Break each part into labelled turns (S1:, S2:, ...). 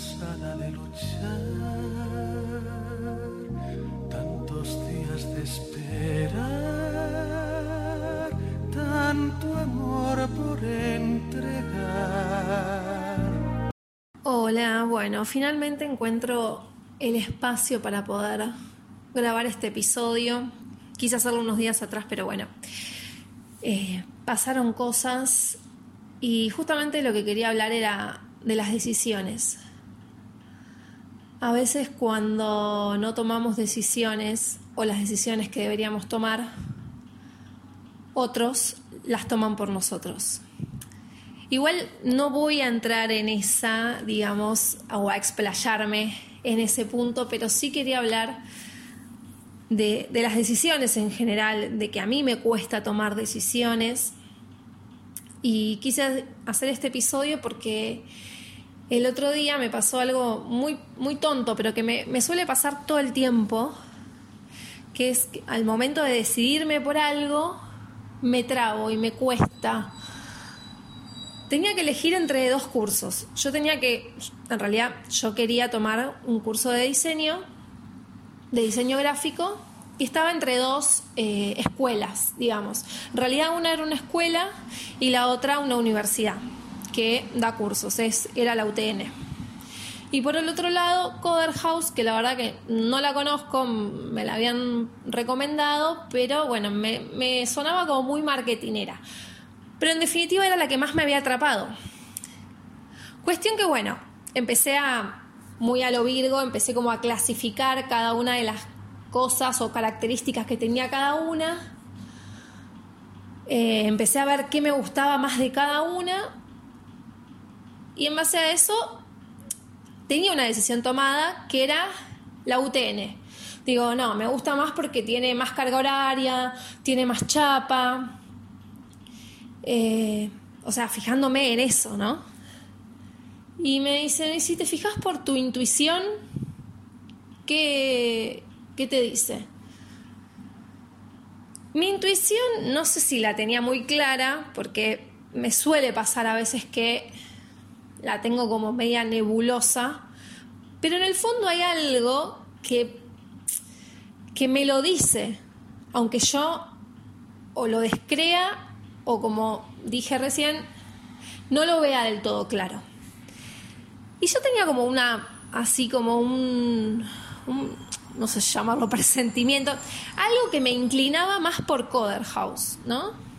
S1: cansada de luchar, tantos días de esperar, tanto amor por entregar.
S2: Hola, bueno, finalmente encuentro el espacio para poder grabar este episodio. Quise hacerlo unos días atrás, pero bueno, eh, pasaron cosas y justamente lo que quería hablar era de las decisiones. A veces cuando no tomamos decisiones o las decisiones que deberíamos tomar, otros las toman por nosotros. Igual no voy a entrar en esa, digamos, o a explayarme en ese punto, pero sí quería hablar de, las decisiones en general, de que a mí me cuesta tomar decisiones. Y quise hacer este episodio porque el otro día me pasó algo muy, muy tonto, pero que me, suele pasar todo el tiempo, que es al momento de decidirme por algo, me trabo y me cuesta. Tenía que elegir entre dos cursos. Yo tenía que, en realidad, yo quería tomar un curso de diseño, de diseño gráfico, y estaba entre dos eh, escuelas, digamos. En realidad una era una escuela y la otra una universidad que da cursos, es, era la UTN. Y por el otro lado, Coder House, que la verdad que no la conozco, me la habían recomendado, pero bueno, me, me sonaba como muy marketinera. Pero en definitiva era la que más me había atrapado. Cuestión que bueno, empecé a, muy a lo Virgo, empecé como a clasificar cada una de las cosas o características que tenía cada una. Eh, empecé a ver qué me gustaba más de cada una y en base a eso tenía una decisión tomada que era la UTN. Digo, no, me gusta más porque tiene más carga horaria, tiene más chapa. Eh, o sea, fijándome en eso, ¿no? Y me dicen, ¿y si te fijas por tu intuición, qué, qué te dice? Mi intuición no sé si la tenía muy clara, porque me suele pasar a veces que la tengo como media nebulosa, pero en el fondo hay algo que, que me lo dice, aunque yo o lo descrea o como dije recién, no lo vea del todo claro. Y yo tenía como una, así como un, un no sé llamarlo presentimiento, algo que me inclinaba más por Coder House, ¿no?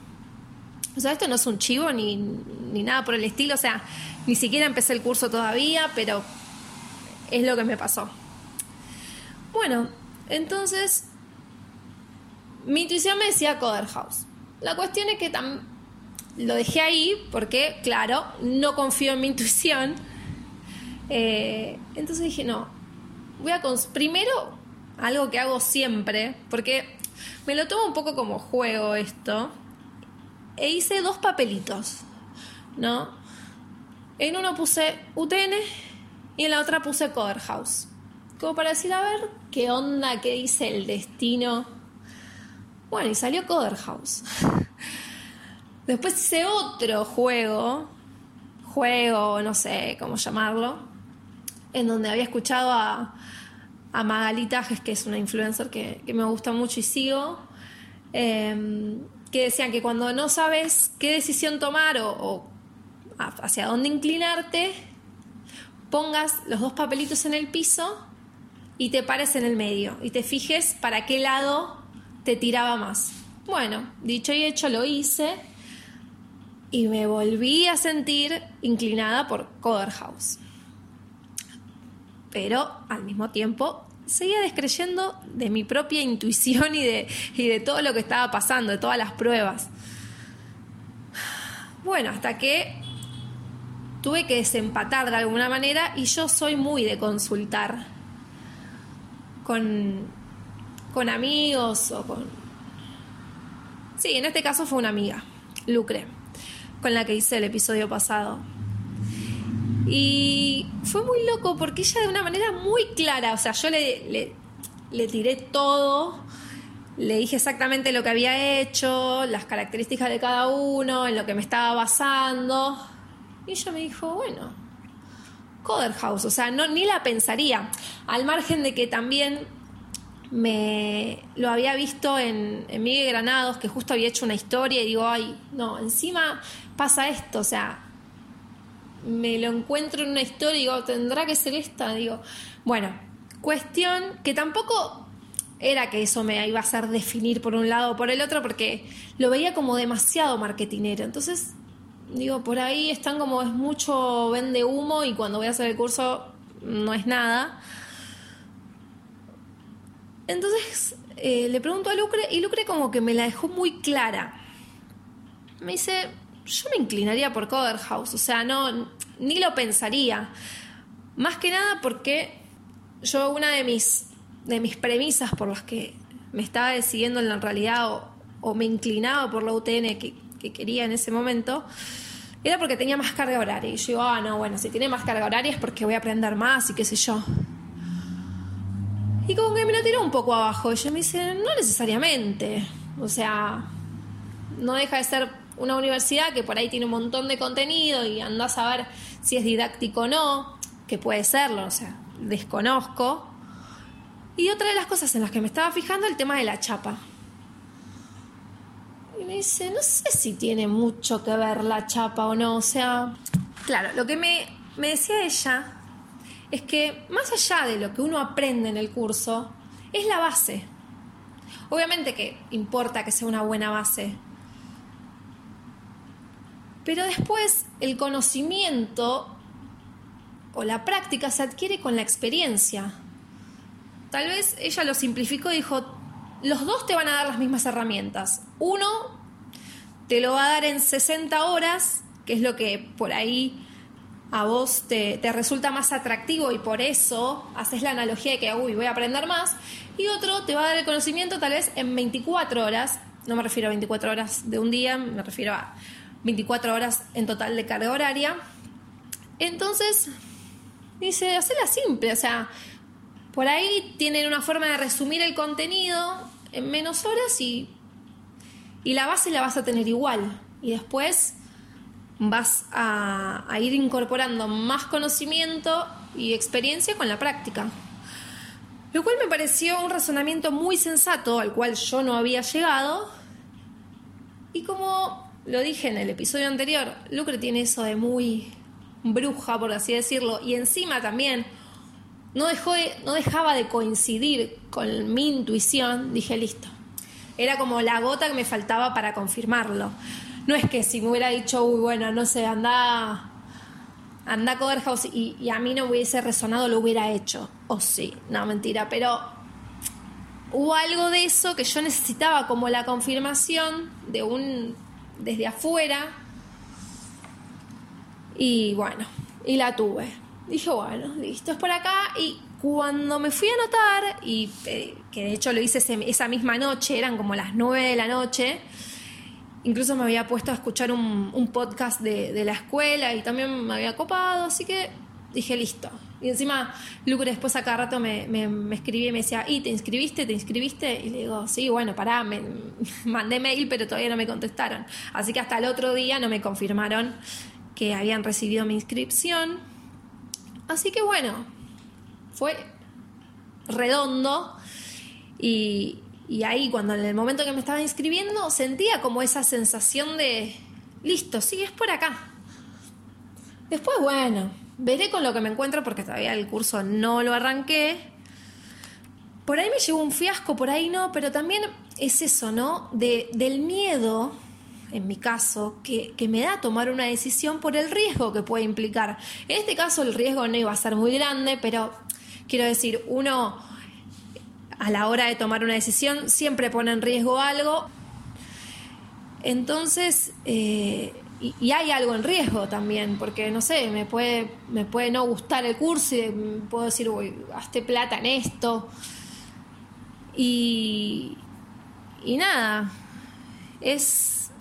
S2: O sea, esto no es un chivo ni, ni nada por el estilo, o sea, ni siquiera empecé el curso todavía, pero es lo que me pasó. Bueno, entonces mi intuición me decía Coder House. La cuestión es que lo dejé ahí porque, claro, no confío en mi intuición. Eh, entonces dije, no, voy a... Primero, algo que hago siempre, porque me lo tomo un poco como juego esto, e hice dos papelitos, ¿no? En uno puse UTN y en la otra puse Coder House. Como para decir, a ver, ¿qué onda? ¿Qué dice el destino? Bueno, y salió Coder House. Después hice otro juego, juego, no sé cómo llamarlo, en donde había escuchado a, a Magali Tajes, que es una influencer que, me gusta mucho y sigo, eh, que decían que cuando no sabes qué decisión tomar o, hacia dónde inclinarte, pongas los dos papelitos en el piso y te pares en el medio y te fijes para qué lado te tiraba más. Bueno, dicho y hecho lo hice y me volví a sentir inclinada por Coder House. Pero al mismo tiempo seguía descreyendo de mi propia intuición y de, y de todo lo que estaba pasando, de todas las pruebas. Bueno, hasta que tuve que desempatar de alguna manera y yo soy muy de consultar con, con amigos o con... Sí, en este caso fue una amiga, Lucre, con la que hice el episodio pasado. Y fue muy loco porque ella de una manera muy clara, o sea, yo le, le, tiré todo, le dije exactamente lo que había hecho, las características de cada uno, en lo que me estaba basando. Y ella me dijo, bueno, Coder House, o sea, no, ni la pensaría, al margen de que también me lo había visto en Miguel Granados, que justo había hecho una historia y digo, ay, no, encima pasa esto, o sea, me lo encuentro en una historia y digo, tendrá que ser esta, digo, bueno, cuestión que tampoco era que eso me iba a hacer definir por un lado o por el otro, porque lo veía como demasiado marketinero, entonces digo, por ahí están como es mucho vende humo y cuando voy a hacer el curso no es nada. Entonces eh, le pregunto a Lucre y Lucre como que me la dejó muy clara. Me dice, yo me inclinaría por Coder House, o sea, no, ni lo pensaría. Más que nada porque yo una de mis, de mis premisas por las que me estaba decidiendo en la realidad o, me inclinaba por la UTN que, que, quería en ese momento, era porque tenía más carga horaria. Y yo digo, ah, no, bueno, si tiene más carga horaria es porque voy a aprender más y qué sé yo. Y como que me lo tiró un poco abajo. Y yo me dice, no necesariamente. O sea, no deja de ser una universidad que por ahí tiene un montón de contenido y andás a ver si es didáctico o no, que puede serlo, o sea, desconozco. Y otra de las cosas en las que me estaba fijando, el tema de la chapa. Y me dice, no sé si tiene mucho que ver la chapa o no, o sea, claro, lo que me, me decía ella es que más allá de lo que uno aprende en el curso, es la base. Obviamente que importa que sea una buena base, pero después el conocimiento o la práctica se adquiere con la experiencia. Tal vez ella lo simplificó y dijo, los dos te van a dar las mismas herramientas. Uno te lo va a dar en 60 horas, que es lo que por ahí a vos te, te, resulta más atractivo y por eso haces la analogía de que, uy, voy a aprender más. Y otro te va a dar el conocimiento tal vez en 24 horas. No me refiero a 24 horas de un día, me refiero a 24 horas en total de carga horaria. Entonces, dice, hacela simple, o sea, por ahí tienen una forma de resumir el contenido en menos horas y, y la base la vas a tener igual. Y después vas a, a ir incorporando más conocimiento y experiencia con la práctica. Lo cual me pareció un razonamiento muy sensato al cual yo no había llegado. Y como lo dije en el episodio anterior, Lucre tiene eso de muy bruja, por así decirlo, y encima también no, dejó no dejaba de coincidir con mi intuición, dije listo. Era como la gota que me faltaba para confirmarlo. No es que si me hubiera dicho, uy, bueno, no sé, anda, anda a Coder House y, y a mí no hubiese resonado, lo hubiera hecho. O sí, no, mentira, pero hubo algo de eso que yo necesitaba como la confirmación de un desde afuera. Y bueno, y la tuve. Dije, bueno, listo, es por acá. Y cuando me fui a anotar, y eh, que de hecho lo hice esa misma noche, eran como las 9 de la noche, incluso me había puesto a escuchar un, un podcast de, de la escuela y también me había copado, así que dije, listo, y encima, Lucre después a cada rato me, me, escribía y me decía, ¿y te inscribiste? ¿Te inscribiste? Y le digo, sí, bueno, pará, me, mandé mail, pero todavía no me contestaron. Así que hasta el otro día no me confirmaron que habían recibido mi inscripción. Así que bueno, fue redondo. Y, y ahí, cuando en el momento que me estaba inscribiendo, sentía como esa sensación de, listo, sí, es por acá. Después, bueno, veré con lo que me encuentro porque todavía el curso no lo arranqué. Por ahí me llevó un fiasco, por ahí no, pero también es eso, ¿no? De, del miedo, en mi caso, que, que, me da tomar una decisión por el riesgo que puede implicar. En este caso el riesgo no iba a ser muy grande, pero quiero decir, uno a la hora de tomar una decisión siempre pone en riesgo algo. Entonces, eh, y, hay algo en riesgo también, porque no sé, me puede, me puede no gustar el curso y puedo decir, uy, gasté plata en esto. Y, y nada, es.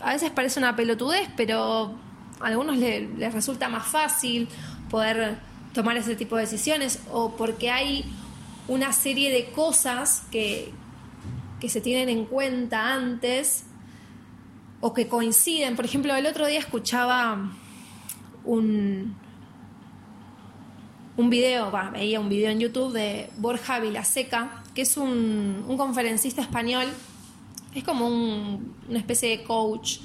S2: A veces parece una pelotudez, pero a algunos les, les resulta más fácil poder tomar ese tipo de decisiones o porque hay una serie de cosas que, que se tienen en cuenta antes o que coinciden. Por ejemplo, el otro día escuchaba un, un video, veía un video en YouTube de Borja Vilaseca, que es un, un conferencista español, es como un- una especie de coach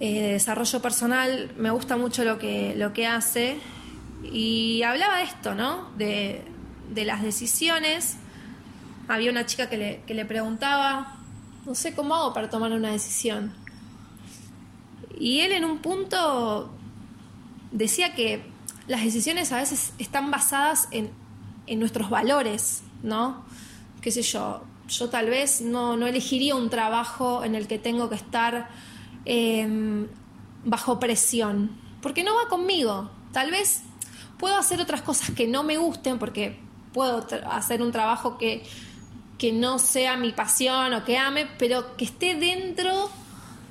S2: eh, de desarrollo personal, me gusta mucho lo que, lo que hace y hablaba de esto, ¿no? De, de las decisiones. Había una chica que le, que le preguntaba, no sé cómo hago para tomar una decisión. Y él en un punto decía que las decisiones a veces están basadas en, en nuestros valores, ¿no? Qué sé yo, yo tal vez no, no elegiría un trabajo en el que tengo que estar eh, bajo presión, porque no va conmigo. Tal vez puedo hacer otras cosas que no me gusten, porque puedo hacer un trabajo que, que no sea mi pasión o que ame, pero que esté dentro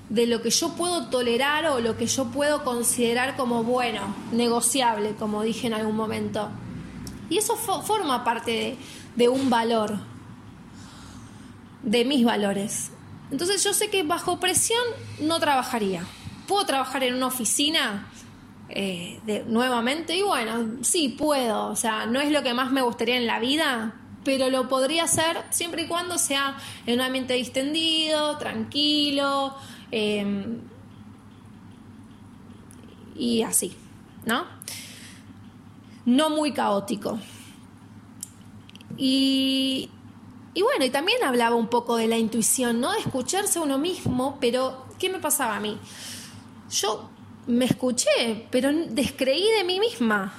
S2: de lo que yo puedo tolerar o lo que yo puedo considerar como bueno, negociable, como dije en algún momento. Y eso fo- forma parte de, de un valor, de mis valores. Entonces yo sé que bajo presión no trabajaría. ¿Puedo trabajar en una oficina eh, de, nuevamente? Y bueno, sí, puedo. O sea, no es lo que más me gustaría en la vida, pero lo podría hacer siempre y cuando sea en un ambiente distendido, tranquilo, eh, y así, ¿no? No muy caótico. Y, y bueno, y también hablaba un poco de la intuición, ¿no? De escucharse a uno mismo, pero ¿qué me pasaba a mí? Yo me escuché, pero descreí de mí misma,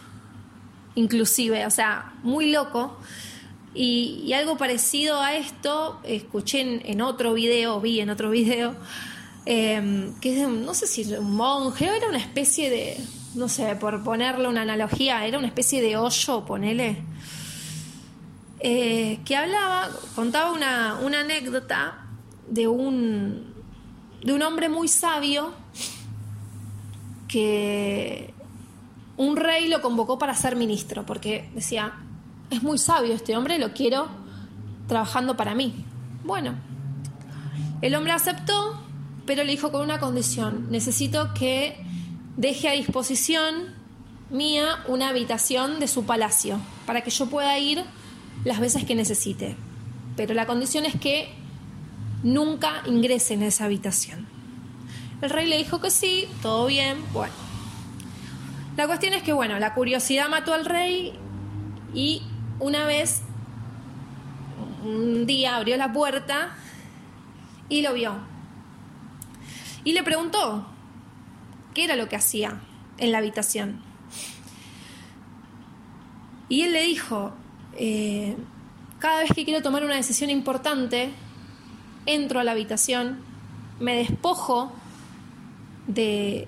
S2: inclusive, o sea, muy loco. Y, algo parecido a esto, escuché en, otro video, vi en otro video, eh, que es de no sé si un monje, era una especie de, no sé, por ponerle una analogía, era una especie de hoyo, ponele, eh, que hablaba, contaba una, una anécdota de un, de un hombre muy sabio que un rey lo convocó para ser ministro, porque decía, es muy sabio este hombre, lo quiero trabajando para mí. Bueno, el hombre aceptó, pero le dijo con una condición, necesito que deje a disposición mía una habitación de su palacio, para que yo pueda ir las veces que necesite. Pero la condición es que nunca ingrese en esa habitación. El rey le dijo que sí, todo bien, bueno. La cuestión es que, bueno, la curiosidad mató al rey y una vez, un día abrió la puerta y lo vio. Y le preguntó qué era lo que hacía en la habitación. Y él le dijo, eh, cada vez que quiero tomar una decisión importante, entro a la habitación, me despojo de,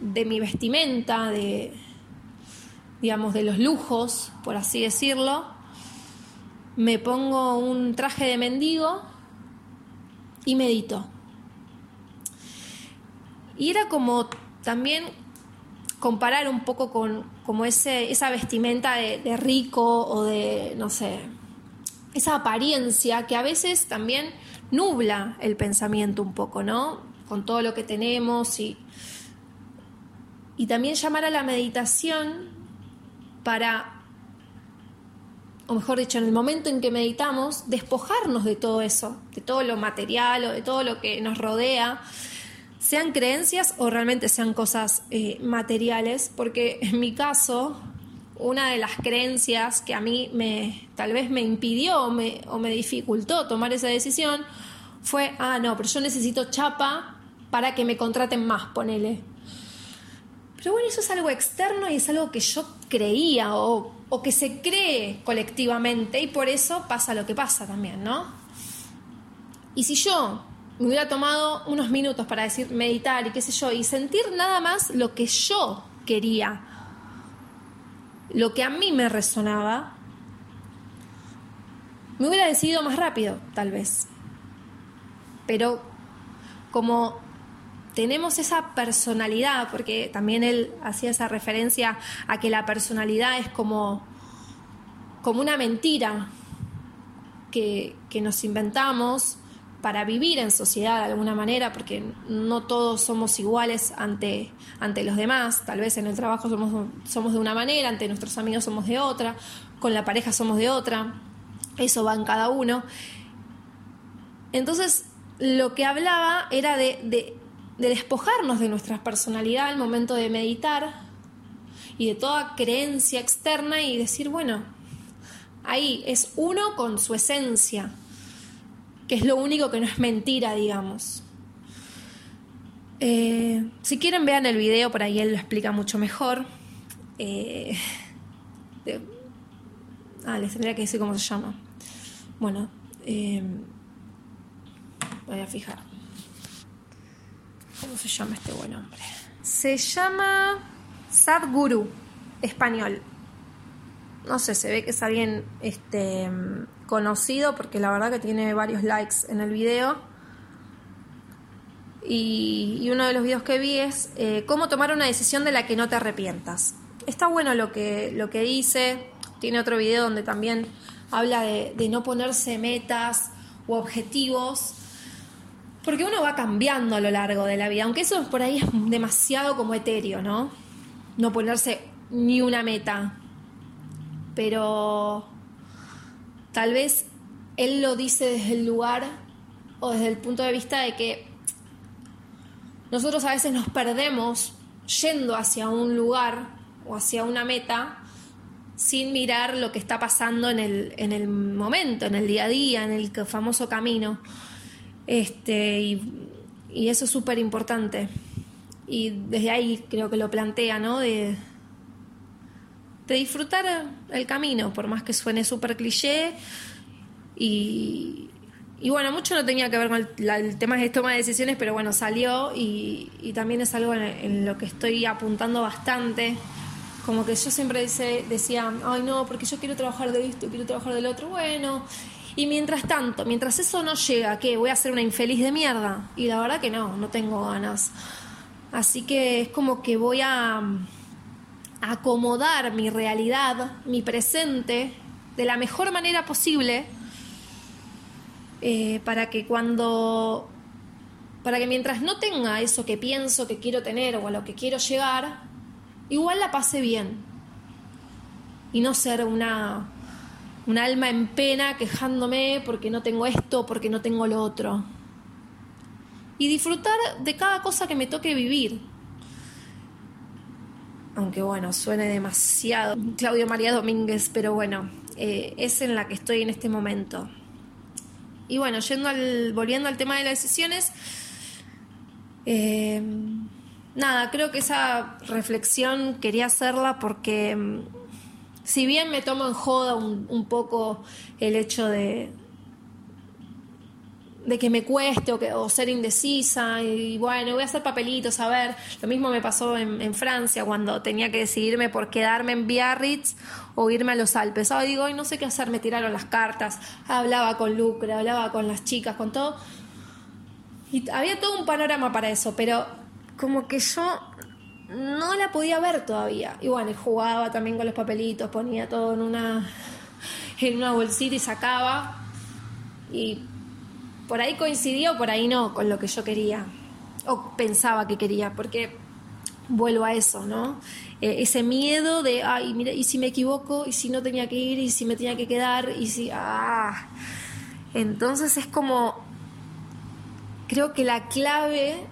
S2: de mi vestimenta, de, digamos, de los lujos, por así decirlo, me pongo un traje de mendigo y medito. Y era como también comparar un poco con como ese, esa vestimenta de, de rico o de, no sé, esa apariencia que a veces también nubla el pensamiento un poco, ¿no? Con todo lo que tenemos y, y también llamar a la meditación para, o mejor dicho, en el momento en que meditamos, despojarnos de todo eso, de todo lo material o de todo lo que nos rodea, sean creencias o realmente sean cosas eh, materiales, porque en mi caso, una de las creencias que a mí me tal vez me impidió o me, o me dificultó tomar esa decisión fue, ah, no, pero yo necesito chapa para que me contraten más, ponele. Pero bueno, eso es algo externo y es algo que yo creía o, o que se cree colectivamente y por eso pasa lo que pasa también, ¿no? Y si yo me hubiera tomado unos minutos para decir meditar y qué sé yo, y sentir nada más lo que yo quería, lo que a mí me resonaba, me hubiera decidido más rápido, tal vez. Pero como tenemos esa personalidad, porque también él hacía esa referencia a que la personalidad es como, como una mentira que, que nos inventamos para vivir en sociedad de alguna manera, porque no todos somos iguales ante, ante los demás. Tal vez en el trabajo somos, somos de una manera, ante nuestros amigos somos de otra, con la pareja somos de otra. Eso va en cada uno. Entonces, lo que hablaba era de, de, de despojarnos de nuestra personalidad al momento de meditar y de toda creencia externa y decir, bueno, ahí es uno con su esencia que es lo único que no es mentira, digamos. Eh, si quieren vean el video, por ahí él lo explica mucho mejor. Eh, ah, les tendría que decir cómo se llama. Bueno, eh, voy a fijar. ¿Cómo se llama este buen hombre? Se llama Sadhguru, español. No sé, se ve que es alguien este, conocido porque la verdad que tiene varios likes en el video. Y, uno de los videos que vi es eh, cómo tomar una decisión de la que no te arrepientas. Está bueno lo que, lo que dice. Tiene otro video donde también habla de, de no ponerse metas u objetivos. Porque uno va cambiando a lo largo de la vida. Aunque eso por ahí es demasiado como etéreo, ¿no? No ponerse ni una meta. Pero Tal vez él lo dice desde el lugar o desde el punto de vista de que nosotros a veces nos perdemos yendo hacia un lugar o hacia una meta sin mirar lo que está pasando en el, en el momento, en el día a día, en el famoso camino. Este, y, eso es súper importante. Y desde ahí creo que lo plantea, ¿no? De, de disfrutar el camino, por más que suene súper cliché. Y, y, bueno, mucho no tenía que ver con el, tema de toma de decisiones, pero bueno, salió y, y también es algo en, lo que estoy apuntando bastante. Como que yo siempre dice, decía, ay no, porque yo quiero trabajar de esto, quiero trabajar del otro. Bueno, y mientras tanto, mientras eso no llega, ¿qué? ¿Voy a ser una infeliz de mierda? Y la verdad que no, no tengo ganas. Así que es como que voy a acomodar mi realidad, mi presente, de la mejor manera posible, eh, para que cuando, para que mientras no tenga eso que pienso que quiero tener o a lo que quiero llegar, igual la pase bien. Y no ser una, un alma en pena quejándome porque no tengo esto, porque no tengo lo otro. Y disfrutar de cada cosa que me toque vivir aunque bueno, suene demasiado Claudio María Domínguez, pero bueno, eh, es en la que estoy en este momento. Y bueno, yendo al, volviendo al tema de las decisiones, eh, nada, creo que esa reflexión quería hacerla porque mm, si bien me tomo en joda un poco el hecho de, de que me cueste o, que, ser indecisa y bueno, voy a hacer papelitos, a ver. Lo mismo me pasó en, Francia cuando tenía que decidirme por quedarme en Biarritz o irme a los Alpes. Ahora digo, no sé qué hacer, me tiraron las cartas, hablaba con Lucre, hablaba con las chicas, con todo. Y había todo un panorama para eso, pero como que yo no la podía ver todavía. Y bueno, jugaba también con los papelitos, ponía todo en una, en una bolsita y sacaba. Y por ahí coincidió, por ahí no, con lo que yo quería, o pensaba que quería, porque vuelvo a eso, ¿no? Eh, ese miedo de, ay, mira, ¿y si me equivoco? ¿Y si no tenía que ir? ¿Y si me tenía que quedar? ¿Y si, ah? Entonces es como, creo que la clave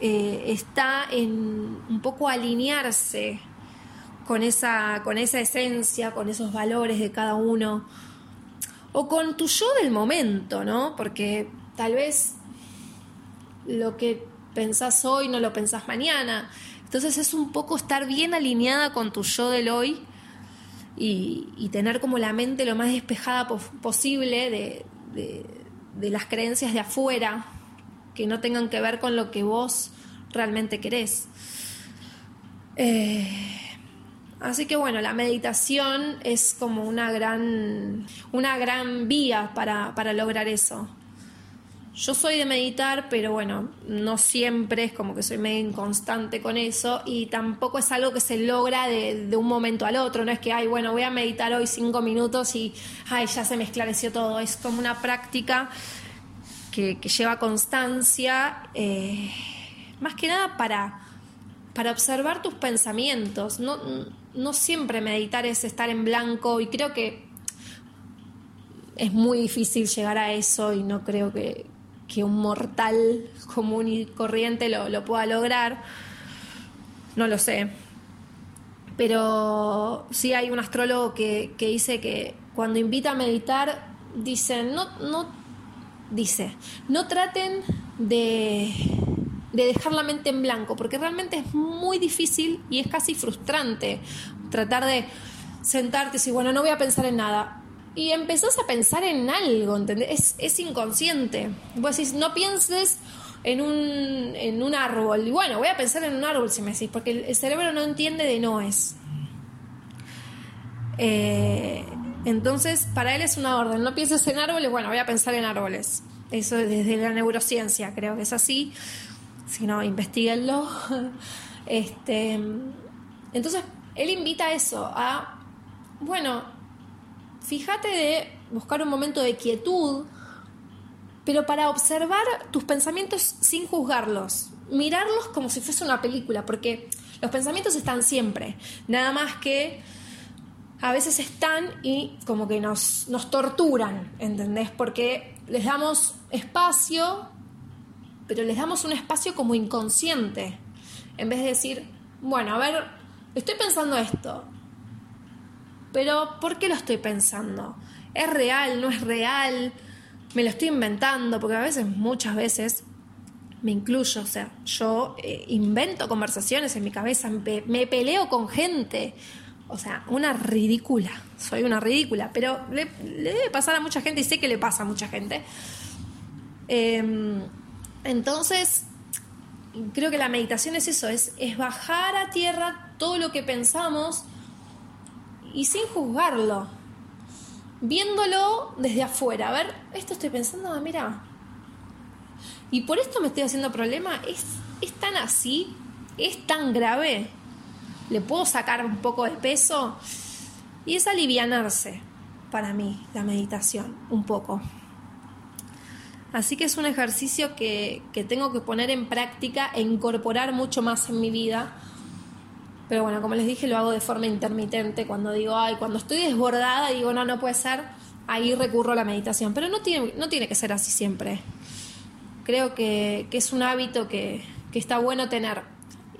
S2: eh, está en un poco alinearse con esa, con esa esencia, con esos valores de cada uno o con tu yo del momento, ¿no? Porque tal vez lo que pensás hoy no lo pensás mañana. Entonces es un poco estar bien alineada con tu yo del hoy y, tener como la mente lo más despejada posible de, de, las creencias de afuera que no tengan que ver con lo que vos realmente querés. Eh, Así que bueno, la meditación es como una gran, una gran vía para, lograr eso. yo soy de meditar, pero bueno, no siempre es como que soy medio inconstante con eso y tampoco es algo que se logra de, un momento al otro, no es que, ay, bueno, voy a meditar hoy cinco minutos y, ay, ya se me esclareció todo, es como una práctica que, lleva constancia, eh, más que nada para, para observar tus pensamientos, no, no siempre meditar es estar en blanco y creo que es muy difícil llegar a eso y no creo que, que un mortal común y corriente lo, pueda lograr. No lo sé. Pero sí hay un astrólogo que, dice que cuando invita a meditar, dice, no, no, dice, no traten de, de dejar la mente en blanco, porque realmente es muy difícil y es casi frustrante tratar de sentarte y decir, bueno, no voy a pensar en nada y empezás a pensar en algo, ¿entendés? Es, inconsciente. Vos decís, no pienses en un, en un árbol. Y bueno, voy a pensar en un árbol si me decís, porque el, cerebro no entiende de no es. Eh, entonces, para él es una orden. No pienses en árboles, bueno, voy a pensar en árboles. Eso desde la neurociencia, creo que es así. Si no, investiguenlo. Este, entonces, él invita a eso, a, bueno, fíjate de buscar un momento de quietud, pero para observar tus pensamientos sin juzgarlos, mirarlos como si fuese una película, porque los pensamientos están siempre, nada más que a veces están y como que nos, nos torturan, ¿entendés? Porque les damos espacio, pero les damos un espacio como inconsciente, en vez de decir, bueno, a ver, estoy pensando esto, pero ¿por qué lo estoy pensando? ¿Es real? ¿No es real? ¿Me lo estoy inventando? Porque a veces, muchas veces, me incluyo, o sea, yo eh, invento conversaciones en mi cabeza, me, peleo con gente. O sea, una ridícula, soy una ridícula, pero le, debe pasar a mucha gente y sé que le pasa a mucha gente. Em, entonces, creo que la meditación es eso, es, es bajar a tierra todo lo que pensamos y sin juzgarlo, viéndolo desde afuera. A ver, esto estoy pensando, ah, mira, y por esto me estoy haciendo problema, ¿Es, es tan así, es tan grave, le puedo sacar un poco de peso y es alivianarse para mí la meditación, un poco. Así que es un ejercicio que, que tengo que poner en práctica e incorporar mucho más en mi vida pero bueno, como les dije, lo hago de forma intermitente. Cuando digo, ay, cuando estoy desbordada, digo, no, no puede ser, ahí recurro a la meditación. Pero no tiene, no tiene que ser así siempre. Creo que, es un hábito que, está bueno tener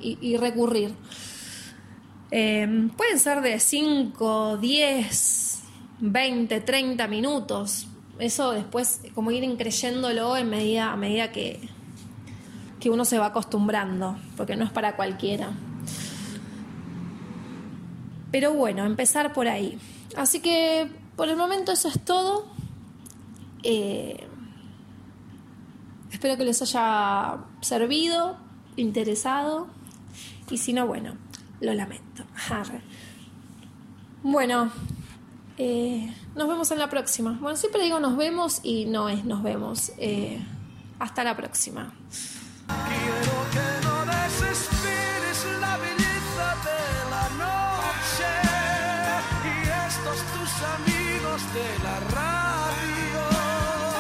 S2: y, recurrir. Em, pueden ser de 5, 10, 20, 30 minutos. Eso después, como ir increyéndolo en medida, a medida que, que uno se va acostumbrando, porque no es para cualquiera. Pero bueno, empezar por ahí. Así que por el momento eso es todo. Eh, espero que les haya servido, interesado. Y si no, bueno, lo lamento. Bueno, eh, nos vemos en la próxima. Bueno, siempre digo nos vemos y no es nos vemos. Eh, hasta la próxima.